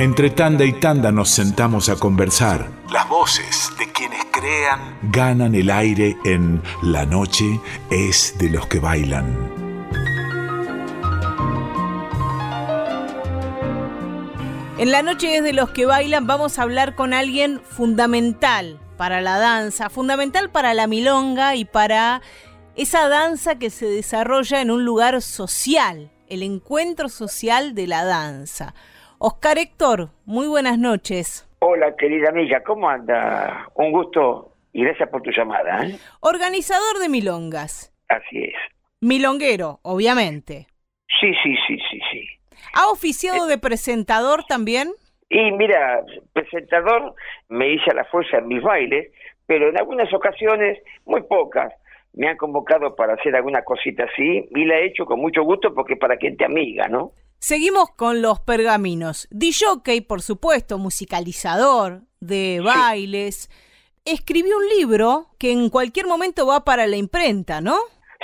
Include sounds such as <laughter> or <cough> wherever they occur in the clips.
Entre tanda y tanda nos sentamos a conversar. Las voces de quienes crean ganan el aire en La noche es de los que bailan. En La noche es de los que bailan vamos a hablar con alguien fundamental para la danza, fundamental para la milonga y para esa danza que se desarrolla en un lugar social, el encuentro social de la danza. Oscar Héctor, muy buenas noches. Hola, querida amiga, ¿cómo anda? Un gusto y gracias por tu llamada. ¿eh? Organizador de milongas. Así es. Milonguero, obviamente. Sí, sí, sí, sí, sí. ¿Ha oficiado de presentador también? Y mira, presentador me hice a la fuerza en mis bailes, pero en algunas ocasiones, muy pocas, me han convocado para hacer alguna cosita así y la he hecho con mucho gusto porque para quien te amiga, ¿no? Seguimos con los pergaminos. DJ, por supuesto, musicalizador de bailes. Escribió un libro que en cualquier momento va para la imprenta, ¿no?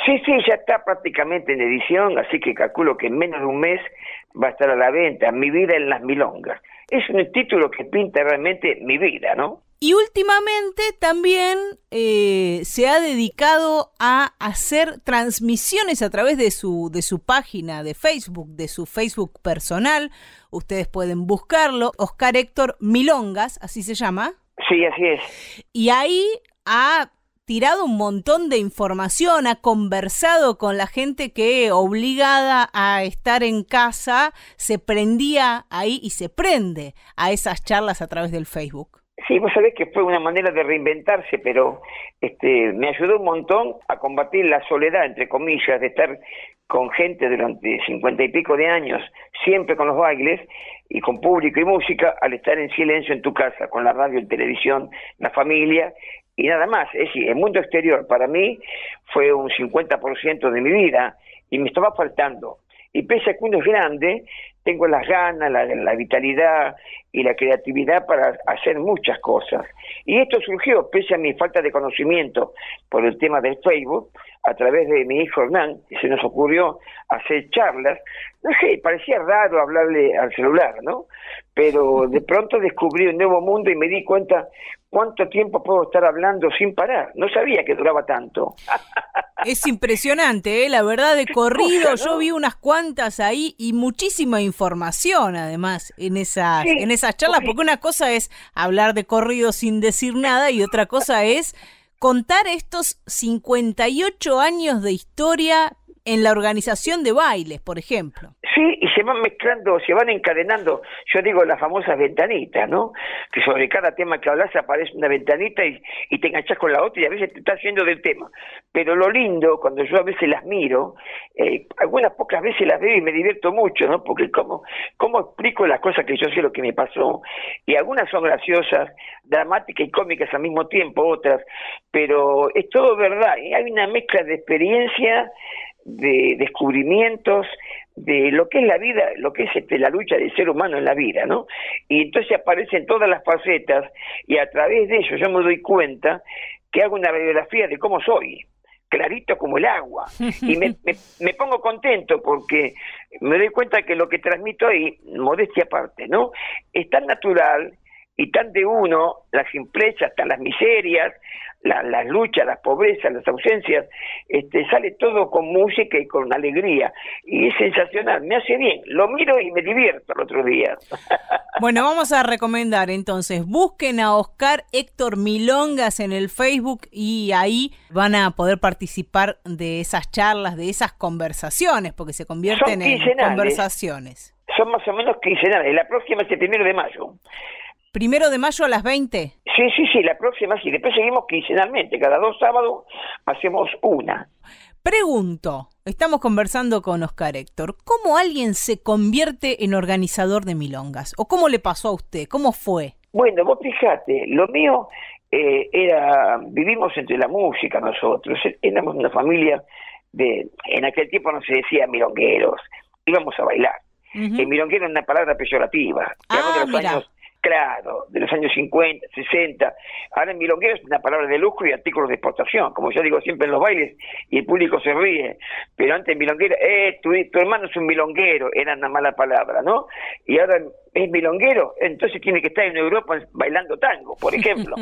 Sí, sí, ya está prácticamente en edición, así que calculo que en menos de un mes va a estar a la venta. Mi vida en las milongas. Es un título que pinta realmente mi vida, ¿no? Y últimamente también eh, se ha dedicado a hacer transmisiones a través de su, de su página de Facebook, de su Facebook personal. Ustedes pueden buscarlo, Oscar Héctor Milongas, así se llama. Sí, así es. Y ahí ha tirado un montón de información, ha conversado con la gente que obligada a estar en casa se prendía ahí y se prende a esas charlas a través del Facebook. Sí, vos sabés que fue una manera de reinventarse, pero este, me ayudó un montón a combatir la soledad, entre comillas, de estar con gente durante cincuenta y pico de años, siempre con los bailes y con público y música, al estar en silencio en tu casa, con la radio, y televisión, la familia y nada más. Es decir, el mundo exterior para mí fue un 50% de mi vida y me estaba faltando. Y pese a que uno es grande, tengo las ganas, la, vitalidad y la creatividad para hacer muchas cosas. Y esto surgió, pese a mi falta de conocimiento por el tema del Facebook, a través de mi hijo Hernán, se nos ocurrió hacer charlas. No sé, parecía raro hablarle al celular, ¿no? Pero <laughs> de pronto descubrí un nuevo mundo y me di cuenta cuánto tiempo puedo estar hablando sin parar. No sabía que duraba tanto. <laughs> Es impresionante, ¿eh? la verdad, de corrido. Yo vi unas cuantas ahí y muchísima información, además, en esas, en esas charlas, porque una cosa es hablar de corrido sin decir nada y otra cosa es contar estos 58 años de historia en la organización de bailes, por ejemplo. Sí, y se van mezclando, se van encadenando, yo digo las famosas ventanitas, ¿no? Que sobre cada tema que hablas aparece una ventanita y, te enganchas con la otra y a veces te estás yendo del tema. Pero lo lindo, cuando yo a veces las miro, eh, algunas pocas veces las veo y me divierto mucho, ¿no? Porque como, cómo explico las cosas que yo sé lo que me pasó. Y algunas son graciosas, dramáticas y cómicas al mismo tiempo, otras, pero es todo verdad. Y hay una mezcla de experiencia de descubrimientos de lo que es la vida, lo que es este, la lucha del ser humano en la vida, ¿no? Y entonces aparecen todas las facetas y a través de ello yo me doy cuenta que hago una biografía de cómo soy, clarito como el agua. <laughs> Y me, me, pongo contento porque me doy cuenta que lo que transmito ahí, modestia aparte, ¿no? Es tan natural y tan de uno, las simplezas, hasta las miserias, las luchas, las pobrezas, las ausencias, este, sale todo con música y con alegría. Y es sensacional, me hace bien. Lo miro y me divierto el otro día. <laughs> Bueno, vamos a recomendar entonces, busquen a Oscar Héctor Milongas en el Facebook y ahí van a poder participar de esas charlas, de esas conversaciones, porque se convierten en conversaciones. Son más o menos quincenales. La próxima es el primero de mayo. ¿Primero de mayo a las 20? Sí, sí, sí, la próxima sí. Después seguimos quincenalmente. Cada dos sábados hacemos una. Pregunto, estamos conversando con Oscar Héctor, ¿cómo alguien se convierte en organizador de milongas? ¿O cómo le pasó a usted? ¿Cómo fue? Bueno, vos fijate, lo mío eh, era, vivimos entre la música nosotros, éramos una familia de, en aquel tiempo no se decía milongueros, íbamos a bailar. El milonguero es una palabra peyorativa. Ah, mira. Claro, de los años 50, 60. Ahora en milonguero es una palabra de lujo y artículos de exportación, como yo digo siempre en los bailes, y el público se ríe. Pero antes en milonguero, eh, tu, tu hermano es un milonguero, era una mala palabra, ¿no? Y ahora es milonguero, entonces tiene que estar en Europa bailando tango, por <laughs> ejemplo.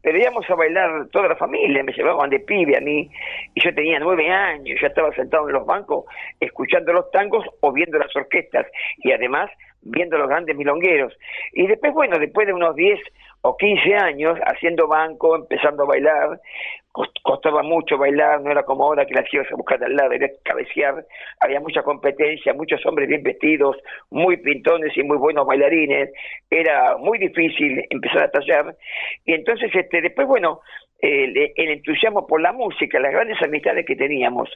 Pero íbamos a bailar toda la familia, me llevaban de pibe a mí, y yo tenía nueve años, ya estaba sentado en los bancos escuchando los tangos o viendo las orquestas, y además viendo los grandes milongueros. Y después, bueno, después de unos 10 o 15 años haciendo banco, empezando a bailar, costaba mucho bailar, no era como ahora que las ibas a buscar al lado, era cabecear, había mucha competencia, muchos hombres bien vestidos, muy pintones y muy buenos bailarines, era muy difícil empezar a tallar, y entonces este después, bueno, el, el entusiasmo por la música, las grandes amistades que teníamos,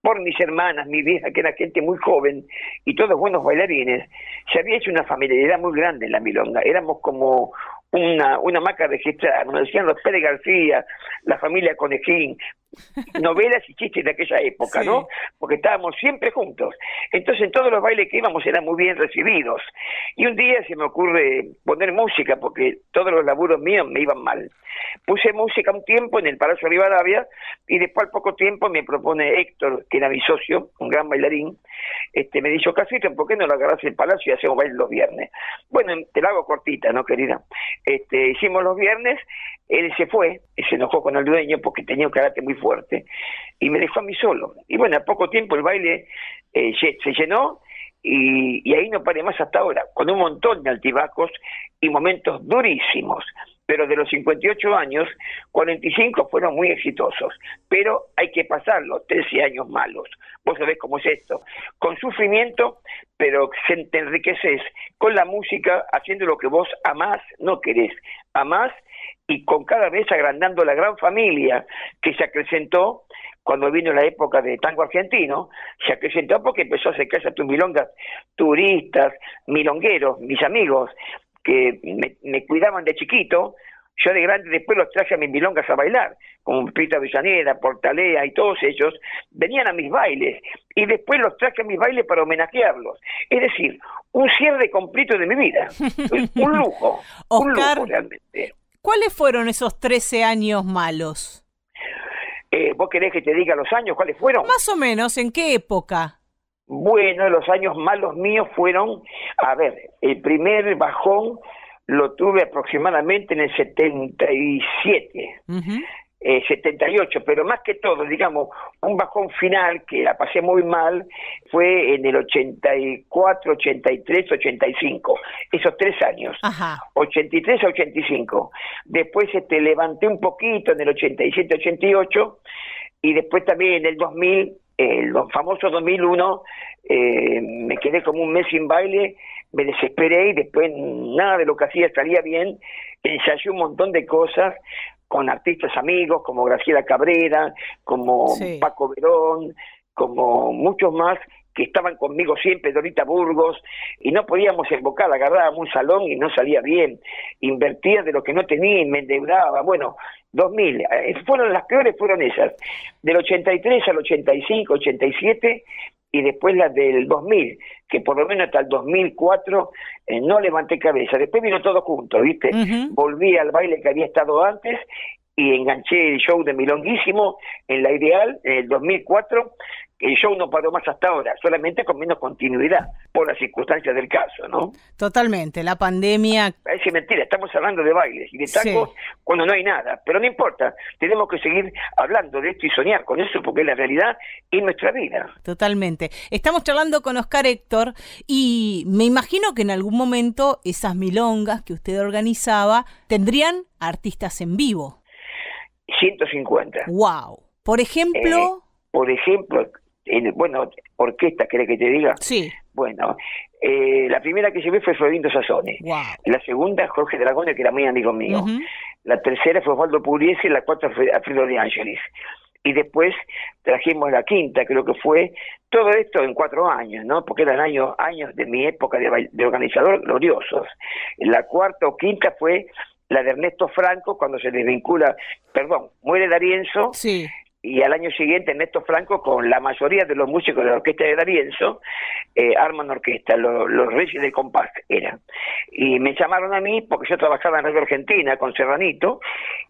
por mis hermanas, mi vieja, que era gente muy joven, y todos buenos bailarines, se había hecho una familiaridad muy grande en la milonga. Éramos como una, una marca registrada, nos decían los Pérez García, la familia Conejín, novelas y chistes de aquella época, ¿no? Porque estábamos siempre juntos. Entonces en todos los bailes que íbamos eran muy bien recibidos. Y un día se me ocurre poner música, porque todos los laburos míos me iban mal. Puse música un tiempo en el Palacio Rivadavia y después al poco tiempo me propone Héctor, que era mi socio, un gran bailarín, este me dijo, Casito, ¿por qué no lo agarras el Palacio y hacemos baile los viernes? Bueno, te la hago cortita, ¿no, querida? Este, hicimos los viernes, él se fue, se enojó con el dueño porque tenía un carácter muy fuerte, y me dejó a mí solo. Y bueno, a poco tiempo el baile eh, se llenó, y, ahí no paré más hasta ahora, con un montón de altibajos y momentos durísimos pero de los 58 años, 45 fueron muy exitosos, pero hay que pasarlos, 13 años malos. Vos sabés cómo es esto, con sufrimiento, pero te enriqueces con la música, haciendo lo que vos amás, no querés, amás y con cada vez agrandando la gran familia que se acrecentó cuando vino la época de tango argentino, se acrecentó porque empezó a acercarse a tus milongas turistas, milongueros, mis amigos, que me, cuidaban de chiquito, yo de grande después los traje a mis milongas a bailar, como Pita Villaneda, Portalea y todos ellos, venían a mis bailes y después los traje a mis bailes para homenajearlos. Es decir, un cierre completo de mi vida, <laughs> un lujo, un lujo realmente. ¿Cuáles fueron esos 13 años malos? Eh, ¿Vos querés que te diga los años cuáles fueron? Más o menos, ¿en qué época? Bueno, los años malos míos fueron, a ver, el primer bajón lo tuve aproximadamente en el 77, eh, 78, pero más que todo, digamos, un bajón final que la pasé muy mal fue en el 84, 83, 85, esos tres años, 83 a 85. Después este, levanté un poquito en el 87, 88 y después también en el 2000 el famoso 2001, eh, me quedé como un mes sin baile, me desesperé y después nada de lo que hacía salía bien, ensayé un montón de cosas con artistas amigos como Graciela Cabrera, como Paco Verón, como muchos más que estaban conmigo siempre, Dorita Burgos, y no podíamos invocar, agarrábamos un salón y no salía bien, invertía de lo que no tenía y me endeudaba, bueno, 2000, eh, fueron las peores, fueron esas, del 83 al 85, 87, y después las del 2000, que por lo menos hasta el 2004 eh, no levanté cabeza. Después vino todo junto, ¿viste? Volví al baile que había estado antes y enganché el show de Milonguísimo en la ideal en el 2004 el show no paró más hasta ahora, solamente con menos continuidad, por las circunstancias del caso, ¿no? Totalmente, la pandemia... Parece mentira, estamos hablando de bailes y de tangos cuando no hay nada, pero no importa, tenemos que seguir hablando de esto y soñar con eso porque es la realidad y nuestra vida. Totalmente. Estamos charlando con Oscar Héctor y me imagino que en algún momento esas milongas que usted organizaba tendrían artistas en vivo. 150. ¡Wow! Por ejemplo... Eh, por ejemplo, bueno, orquesta, ¿querés que te diga? Sí. Bueno, eh, la primera que llevé fue Florindo Sassone. La segunda, Jorge Dragone, que era muy amigo mío. La tercera fue Osvaldo Pugliese y la cuarta fue Alfredo de Ángeles. Y después trajimos la quinta, creo que fue todo esto en cuatro años, ¿no? Porque eran años, años de mi época de, de organizador gloriosos. La cuarta o quinta fue la de Ernesto Franco, cuando se desvincula, perdón, muere Darienzo, sí y al año siguiente Ernesto Franco con la mayoría de los músicos de la orquesta de Darienzo eh, arman orquesta, los Reyes del Compás eran. Y me llamaron a mí porque yo trabajaba en Radio Argentina con Serranito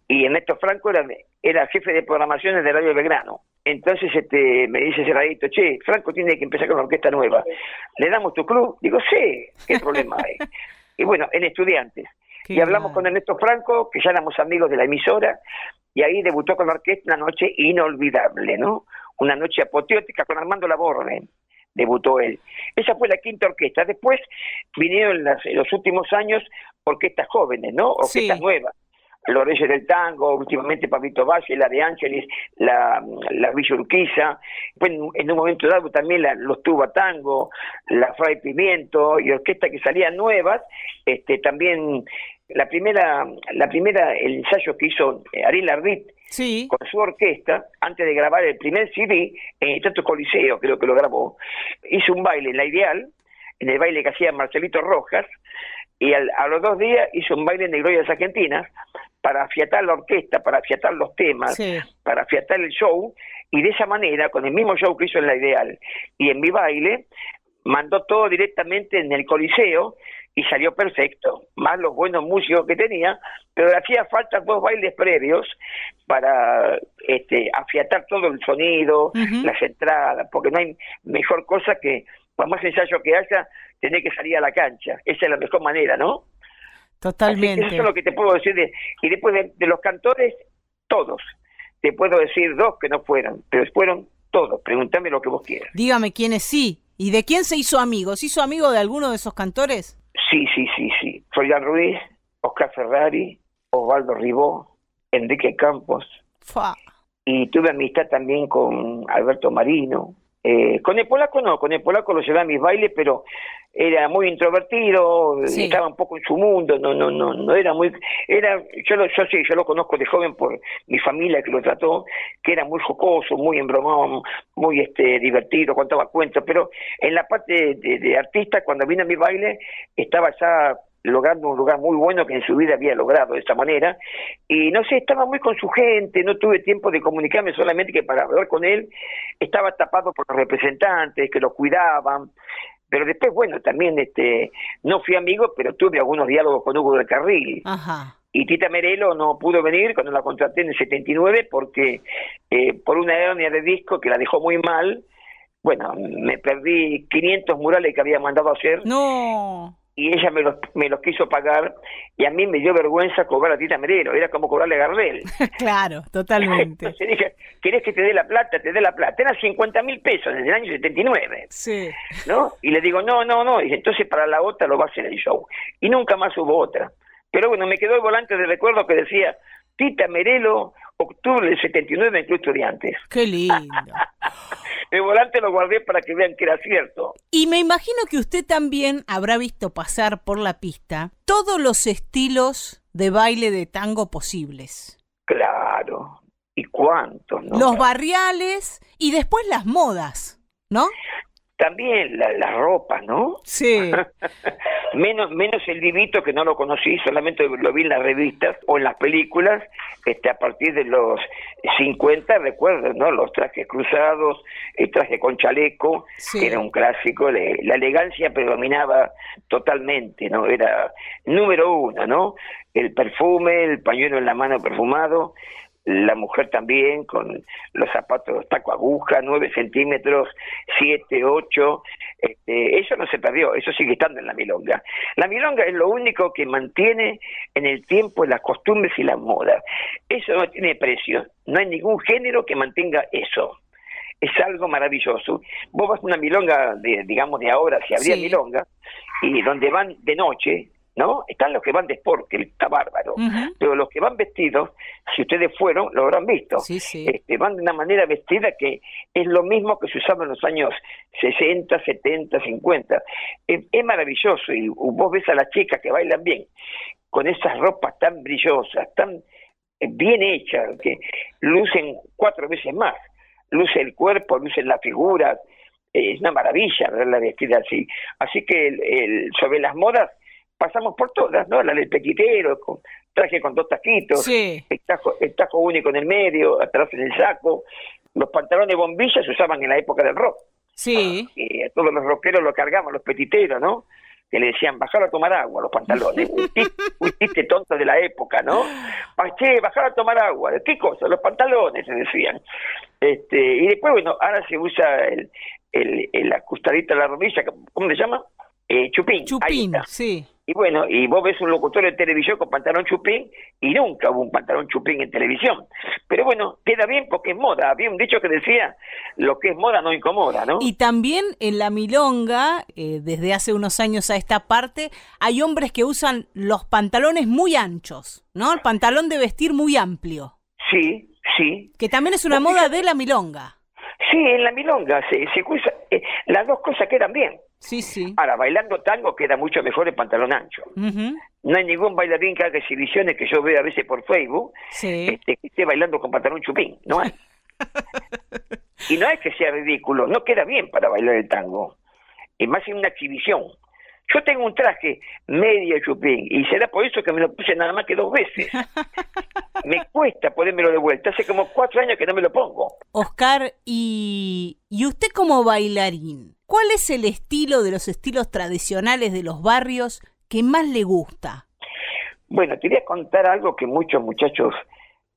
y Ernesto Franco era, era jefe de programaciones de Radio Belgrano. Entonces este, me dice Serranito, che, Franco tiene que empezar con una orquesta nueva. ¿Le damos tu club? Digo, sí, ¿qué <laughs> problema hay? y bueno, en estudiantes. y hablamos con Ernesto Franco, que ya éramos amigos de la emisora, y ahí debutó con la orquesta una noche inolvidable, ¿no? Una noche apoteótica con Armando Laborde, debutó él. Esa fue la quinta orquesta. Después vinieron en, los últimos años orquestas jóvenes, ¿no? Orquestas nuevas. Los Reyes del Tango, últimamente Pablito Valle, la de Ángeles, la, la Villa Urquiza, en un momento dado también la, los Tuba Tango, la Fray Pimiento y orquestas que salían nuevas, este, también la primera, la primera, el ensayo que hizo eh, Ariel Ardit con su orquesta, antes de grabar el primer CD, en el Teatro Coliseo, creo que lo grabó, hizo un baile en la Ideal, en el baile que hacía Marcelito Rojas, y a los dos días hizo un baile en Glorias Argentinas para afiatar la orquesta, para afiatar los temas, para afiatar el show, y de esa manera, con el mismo show que hizo en la Ideal y en mi baile, mandó todo directamente en el Coliseo, y salió perfecto, más los buenos músicos que tenía, pero le hacía falta dos bailes previos para este, afiatar todo el sonido, las entradas, porque no hay mejor cosa que, por más ensayo que haya, tener que salir a la cancha. Esa es la mejor manera, ¿no? Totalmente. eso es lo que te puedo decir. De, y después de, los cantores, todos. Te puedo decir dos que no fueron, pero fueron todos. Pregúntame lo que vos quieras. Dígame quiénes sí. ¿Y de quién se hizo amigo? ¿Se hizo amigo de alguno de esos cantores? Sí, sí, sí, sí. Florian Ruiz, Oscar Ferrari, Osvaldo Ribó, Enrique Campos. Y tuve amistad también con Alberto Marino. Eh, con el polaco no, con el polaco lo llevé a mis bailes, pero era muy introvertido, estaba un poco en su mundo, no, no, no, no era muy, era, yo lo, yo sí, yo lo conozco de joven por mi familia que lo trató, que era muy jocoso, muy embromado, muy este divertido, contaba cuentos, pero en la parte de, artista, cuando vino a mi baile, estaba ya logrando un lugar muy bueno que en su vida había logrado de esta manera. Y no sé, estaba muy con su gente, no tuve tiempo de comunicarme solamente que para hablar con él. Estaba tapado por los representantes que lo cuidaban, pero después, bueno, también este no fui amigo, pero tuve algunos diálogos con Hugo del Carril. Y Tita Merelo no pudo venir cuando la contraté en el 79 porque eh, por una hernia de disco que la dejó muy mal, bueno, me perdí 500 murales que había mandado hacer. No y ella me los, me los quiso pagar y a mí me dio vergüenza cobrar a Tita Merero, era como cobrarle a Gardel. <laughs> claro, totalmente. <laughs> Entonces dije, ¿querés que te dé la plata? Te dé la plata. Eran 50 mil pesos desde el año 79. Sí. ¿No? Y le digo, no, no, no. Y entonces para la otra lo va a hacer el show. Y nunca más hubo otra. Pero bueno, me quedó el volante de recuerdo que decía, Tita Merelo, octubre del 79 en Club Estudiantes. Qué lindo. <laughs> el volante lo guardé para que vean que era cierto. Y me imagino que usted también habrá visto pasar por la pista todos los estilos de baile de tango posibles. Claro. ¿Y cuántos? No? Los barriales y después las modas, ¿no? También la, la ropa, ¿no? Sí. <laughs> menos, menos el divito que no lo conocí, solamente lo vi en las revistas o en las películas, este, a partir de los 50, recuerdo, ¿no? Los trajes cruzados, el traje con chaleco, que era un clásico, la elegancia predominaba totalmente, ¿no? Era número uno, ¿no? El perfume, el pañuelo en la mano perfumado, la mujer también con los zapatos taco aguja, 9 centímetros, 7, 8, este, eso no se perdió, eso sigue estando en la milonga. La milonga es lo único que mantiene en el tiempo las costumbres y las modas. Eso no tiene precio, no hay ningún género que mantenga eso. Es algo maravilloso. Vos vas a una milonga, de, digamos, de ahora, si habría milonga, y donde van de noche, ¿no? Están los que van de sport, que está bárbaro, pero los que van vestidos, si ustedes fueron, lo habrán visto, Este, van de una manera vestida que es lo mismo que se usaba en los años 60, 70, 50. Es, es maravilloso y vos ves a las chicas que bailan bien, con esas ropas tan brillosas, tan eh, bien hechas, que lucen cuatro veces más, luce el cuerpo, lucen la figura, es una maravilla verla vestida así. Así que el, sobre las modas, pasamos por todas, ¿no? La del pequitero, traje con dos taquitos, el, tajo, el tajo único en el medio, atrás en el saco. Los pantalones bombillas se usaban en la época del rock. Sí. Y a todos los rockeros lo cargaban, los petiteros, ¿no? que le decían, bajar a tomar agua, los pantalones. <laughs> un chiste tonto de la época, ¿no? Che, bajar a tomar agua. ¿De qué cosa? Los pantalones, se decían. Este, y después, bueno, ahora se usa el, el, el la costadita de la rodilla, ¿cómo se llama? Eh, chupín. Chupín, sí. Y bueno, y vos ves un locutor de televisión con pantalón chupín y nunca hubo un pantalón chupín en televisión. Pero bueno, queda bien porque es moda. Había un dicho que decía, lo que es moda no incomoda, ¿no? Y también en la milonga, eh, desde hace unos años a esta parte, hay hombres que usan los pantalones muy anchos, ¿no? El pantalón de vestir muy amplio. Sí, sí. Que también es una moda de la milonga. Sí, en la milonga se, se usa, eh, las dos cosas quedan bien. Sí, sí. Ahora, bailando tango queda mucho mejor el pantalón ancho. No hay ningún bailarín que haga exhibiciones que yo veo a veces por Facebook este, que esté bailando con pantalón chupín. No hay. <laughs> y no es que sea ridículo, no queda bien para bailar el tango. Y más en una exhibición. Yo tengo un traje medio chupín y será por eso que me lo puse nada más que dos veces. <laughs> me cuesta ponérmelo de vuelta. Hace como cuatro años que no me lo pongo. Oscar, ¿y, ¿y usted como bailarín? ¿Cuál es el estilo de los estilos tradicionales de los barrios que más le gusta? Bueno, te voy a contar algo que muchos muchachos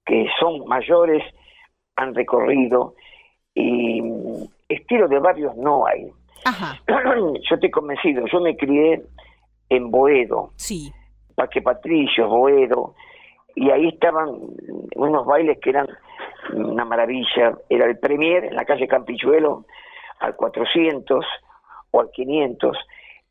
que son mayores han recorrido y mm, estilo de barrios no hay. Ajá. <clears throat> Yo estoy convencido, yo me crié en Boedo. Sí. Parque Patricio, Boedo, y ahí estaban unos bailes que eran una maravilla. Era el Premier en la calle Campichuelo al 400 o al 500.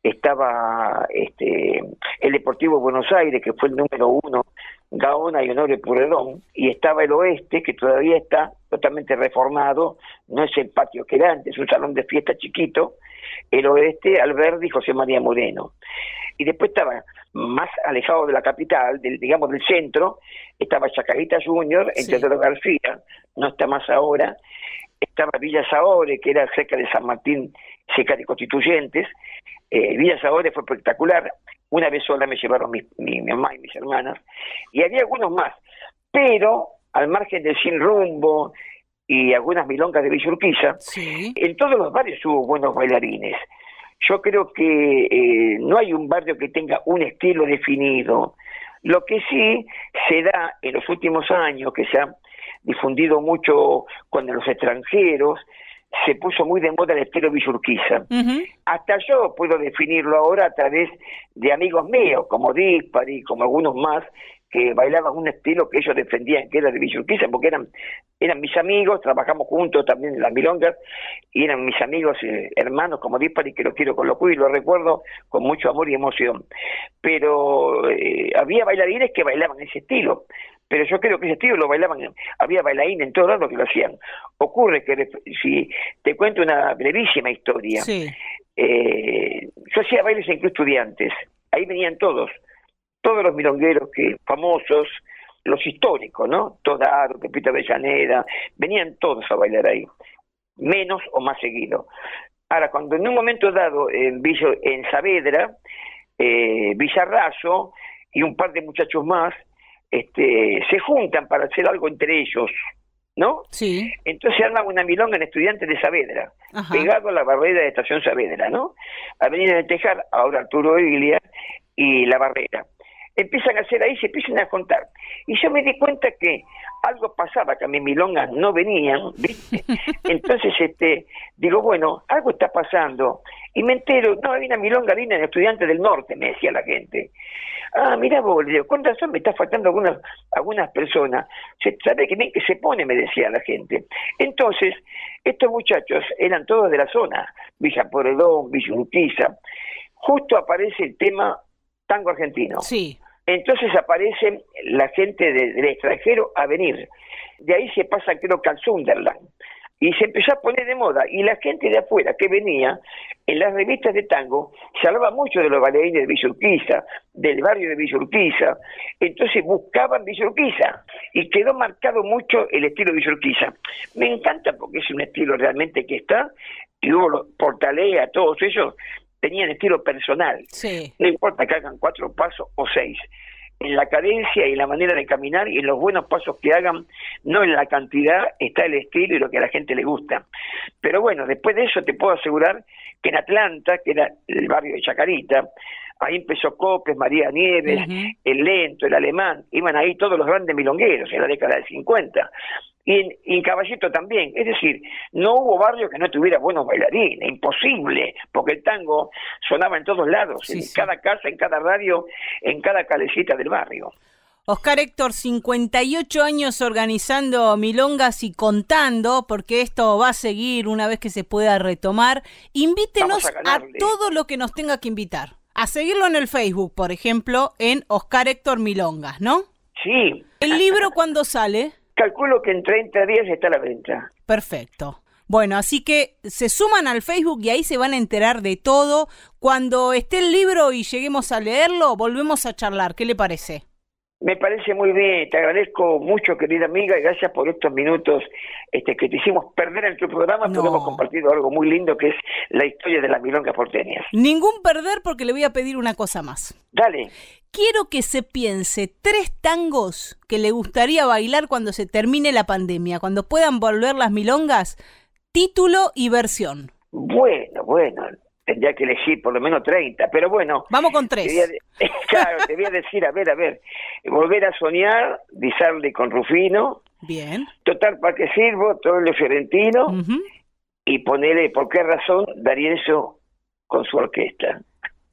Estaba este, el Deportivo Buenos Aires, que fue el número uno, Gaona y Honorio Puredón, y estaba el Oeste, que todavía está totalmente reformado, no es el patio que era antes, es un salón de fiesta chiquito, el Oeste, Alberdi y José María Moreno. Y después estaba más alejado de la capital, del, digamos del centro, estaba Chacarita Junior, entre sí. García, no está más ahora, estaba Villa Saore, que era cerca de San Martín, cerca de Constituyentes. Eh, Villa Saore fue espectacular. Una vez sola me llevaron mi, mi, mamá y mis hermanas. Y había algunos más. Pero, al margen del Sin Rumbo y algunas milongas de Villa Urquiza, sí. en todos los barrios hubo buenos bailarines. Yo creo que eh, no hay un barrio que tenga un estilo definido. Lo que sí se da en los últimos años, que se ha difundido mucho con los extranjeros, se puso muy de moda el estilo Villurquiza. Uh -huh. Hasta yo puedo definirlo ahora a través de amigos míos, como Dispari, como algunos más, que bailaban un estilo que ellos defendían que era de Villurquiza, porque eran, eran mis amigos, trabajamos juntos también en las milongas, y eran mis amigos eh, hermanos como Dispari, que lo quiero con locura y lo recuerdo con mucho amor y emoción. Pero eh, había bailarines que bailaban ese estilo, pero yo creo que ese estilo lo bailaban, había bailarines en todos lados que lo hacían. Ocurre que, si te cuento una brevísima historia, sí. eh, yo hacía bailes en Club Estudiantes, ahí venían todos, todos los milongueros que famosos, los históricos, ¿no? Todaro, Pepito Avellaneda, venían todos a bailar ahí, menos o más seguido. Ahora, cuando en un momento dado en, Villa, en Saavedra, eh, Villarrazo y un par de muchachos más, este, se juntan para hacer algo entre ellos, ¿no? Sí. Entonces arman una milonga en Estudiantes de Saavedra, Ajá. pegado a la barrera de Estación Saavedra, ¿no? Avenida de Tejar, ahora Arturo Iglia y la barrera. Empiezan a hacer ahí, se empiezan a contar. Y yo me di cuenta que algo pasaba, que a mis milongas no venían, ¿viste? <laughs> Entonces, este, digo, bueno, algo está pasando. Y me entero, no, hay una milonga linda en Estudiantes del Norte, me decía la gente. Ah, mira vos, le digo, con razón me está faltando algunas, algunas personas. Se, ¿Sabe que bien que se pone? Me decía la gente. Entonces, estos muchachos eran todos de la zona, Villa Poredón, Villa Urquiza. Justo aparece el tema tango argentino. Sí. Entonces aparece la gente de, del extranjero a venir. De ahí se pasa, creo que al Sunderland y se empezó a poner de moda y la gente de afuera que venía en las revistas de tango se hablaba mucho de los bailarines de Villa Urquiza, del barrio de Villa Urquiza, entonces buscaban Villa Urquiza y quedó marcado mucho el estilo Villa Urquiza. Me encanta porque es un estilo realmente que está y hubo los Portalea, todos ellos tenían estilo personal, sí. no importa que hagan cuatro pasos o seis. en la cadencia y en la manera de caminar y en los buenos pasos que hagan, no en la cantidad, está el estilo y lo que a la gente le gusta. Pero bueno, después de eso te puedo asegurar que en Atlanta, que era el barrio de Chacarita, ahí empezó Copes, María Nieves, el Lento, el Alemán, iban ahí todos los grandes milongueros en la década del 50 y en, Caballito también. Es decir, no hubo barrio que no tuviera buenos bailarines, imposible, porque el tango sonaba en todos lados, en cada casa, en cada radio, en cada calecita del barrio. Oscar Héctor, 58 años organizando milongas y contando, porque esto va a seguir una vez que se pueda retomar. Invítenos a, a todo lo que nos tenga que invitar. A seguirlo en el Facebook, por ejemplo, en Oscar Héctor Milongas, ¿no? Sí. ¿El libro cuándo sale? Calculo que en 30 días está la venta. Perfecto. Bueno, así que se suman al Facebook y ahí se van a enterar de todo. Cuando esté el libro y lleguemos a leerlo, volvemos a charlar. ¿Qué le parece? Me parece muy bien, te agradezco mucho, querida amiga, y gracias por estos minutos este, que te hicimos perder en tu programa, porque hemos compartido algo muy lindo que es la historia de las milongas porteñas. Ningún perder porque le voy a pedir una cosa más. Dale. Quiero que se piense tres tangos que le gustaría bailar cuando se termine la pandemia, cuando puedan volver las milongas, título y versión. Bueno, bueno, tendría que elegir por lo menos 30, pero bueno. Vamos con tres. <laughs> claro, te voy a decir, a ver, a ver, volver a soñar, disarle con Rufino. Bien. Total, ¿para qué sirvo? El fiorentino. Y ponerle, ¿por qué razón? eso con su orquesta.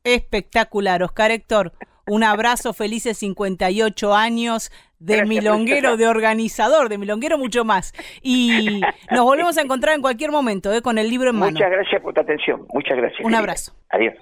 Espectacular, Oscar Héctor. Un abrazo, felices 58 años de milonguero, de organizador, de milonguero mucho más. Y <laughs> nos volvemos a encontrar en cualquier momento, ¿eh? con el libro en mano. Muchas gracias por tu atención. Muchas gracias. Un abrazo. Adiós.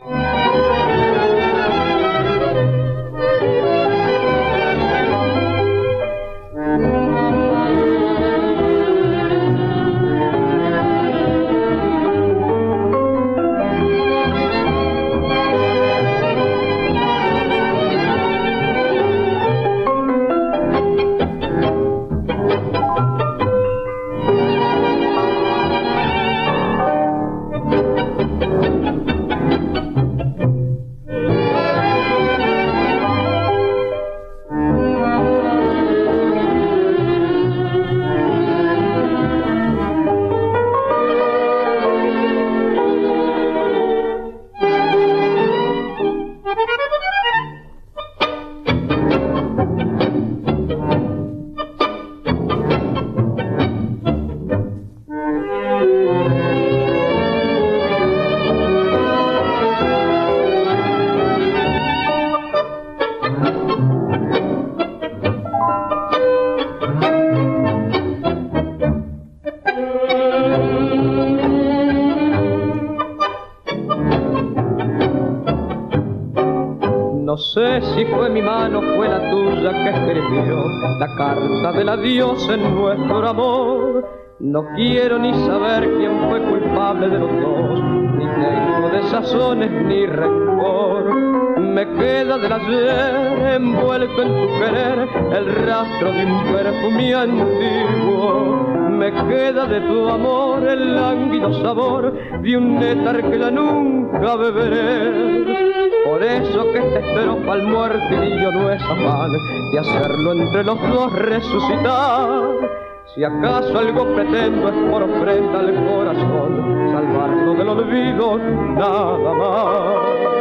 Dios en nuestro amor. No quiero ni saber quién fue culpable de los dos, ni tengo desazones ni rencor. Me queda del ayer envuelto en tu querer el rastro de un perfume antiguo. Me queda de tu amor el lánguido sabor de un néctar que ya nunca beberé. Por eso que este estrofa al muertillo no es afán de hacerlo entre los dos resucitar. Si acaso algo pretendo es por ofrenda al corazón, salvarlo del olvido nada más.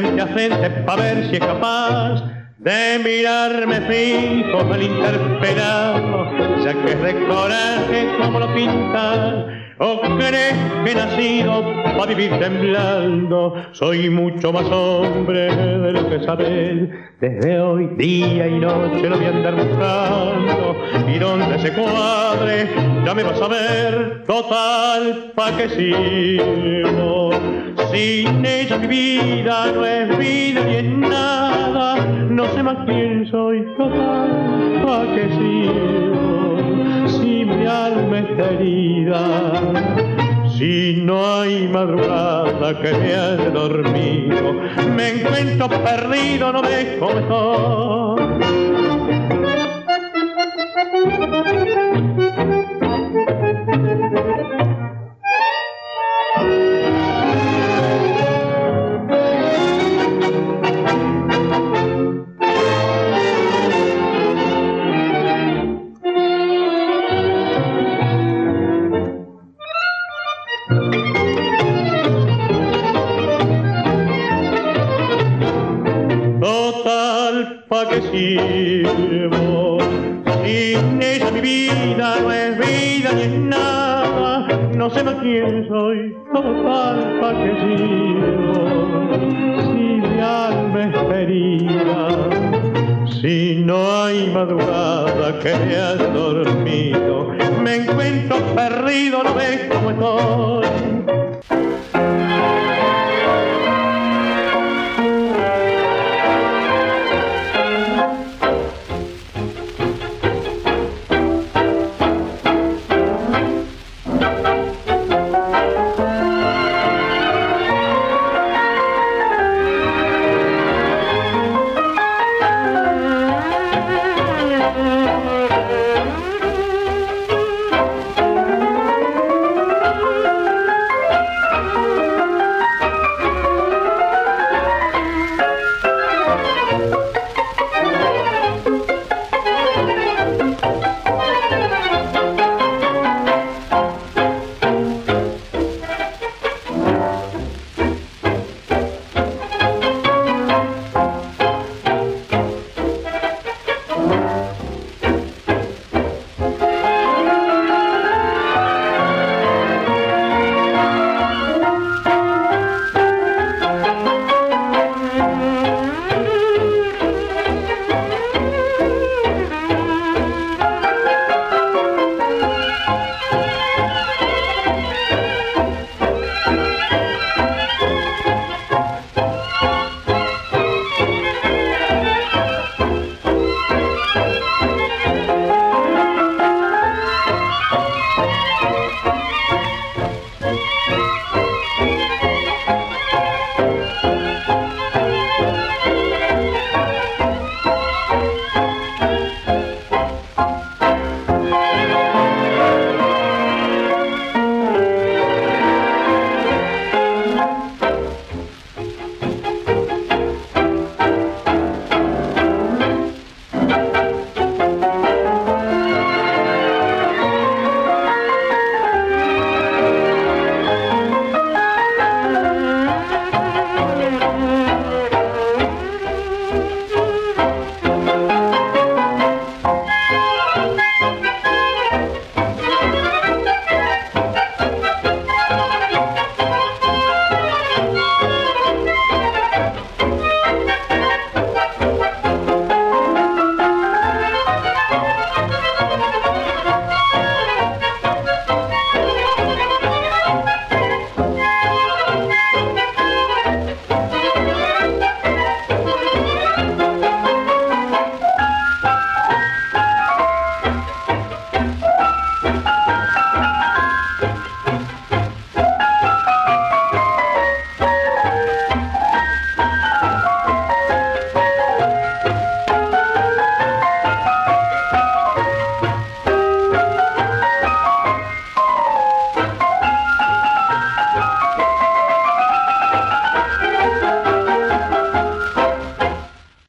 Frente a frente, para ver si es capaz de mirarme fijo al interpelado, ya que es de coraje como lo pintas ¿O crees que he nacido para vivir temblando? Soy mucho más hombre de lo que sabes. Desde hoy, día y noche lo voy a andar buscando. Y donde se cuadre, ya me vas a ver. Total, pa' que sirvo. Sin ella mi vida no es vida ni es nada. No sé más quién soy. Total, pa' que sirvo. Si mi alma está herida si no hay madrugada que me haya dormido, me encuentro perdido, no me cómo has dormido, me encuentro perdido, no ves